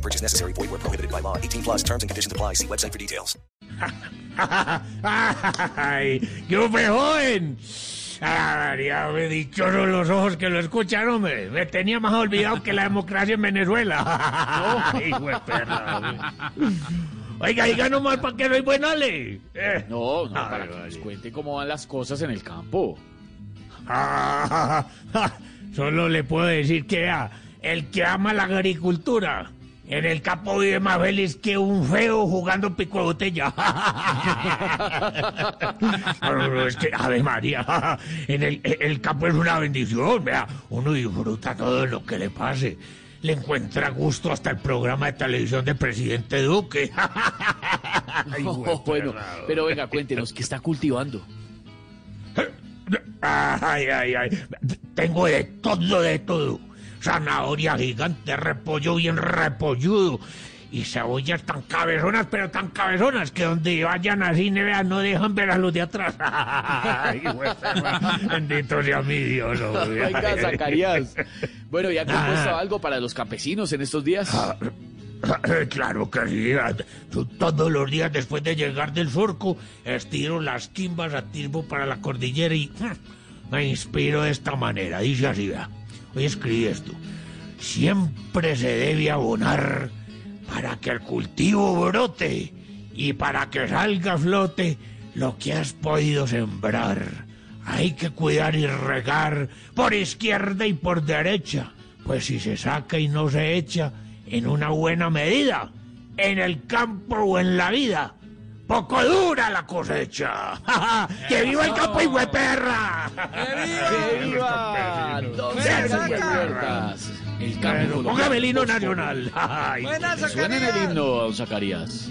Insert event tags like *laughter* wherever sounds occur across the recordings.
No purchase necessary. Void where prohibited by law. 18 plus terms and conditions apply. See website for details. ¡Ay! ¡Qué fue joven! ¡María, me dichosos los ojos que lo escuchan, hombre! Me tenía más olvidado que la democracia en Venezuela. *laughs* ¡Ay, hijo de perra, hombre! Oiga, diga nomás para que soy buenale. Eh. No, no, Ay, para que nos cuente cómo van las cosas en el campo. Ah, *laughs* solo le puedo decir que vea, el que ama la agricultura en el campo vive más feliz que un feo jugando pico de botella. *laughs* Es que, Ave María, *laughs* en el, el campo es una bendición, vea, uno disfruta todo lo que le pase. Le encuentra gusto hasta el programa de televisión del presidente Duque. *laughs* Ay, bueno, pero venga, cuéntenos, ¿qué está cultivando? Ay, ay, ay. Tengo de todo, de todo. Zanahoria gigante, repollo bien repolludo. Y cebollas tan cabezonas, pero tan cabezonas que donde vayan así, ne vean, no dejan ver a los de atrás. *laughs* Ay, Bendito sea mi Dios. Venga, Zacarías. Bueno, ¿ya compuesto Ah. algo para los campesinos en estos días? *clears throat* Claro que sí. Yo Todos los días después de llegar del surco, estiro las quimbas a tiempo para la cordillera y mm, me inspiro de esta manera. Dice así, vea. Hoy escribí esto. Siempre se debe abonar para que el cultivo brote y para que salga a flote lo que has podido sembrar. Hay que cuidar y regar por izquierda y por derecha, pues si se saca y no se echa en una buena medida, en el campo o en la vida, poco dura la cosecha. *laughs* ¡Que viva el campo y perra! ¡Que *laughs* viva! El campo póngame *laughs* el himno nacional. Suena en el himno, Zacarías.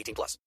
18 plus.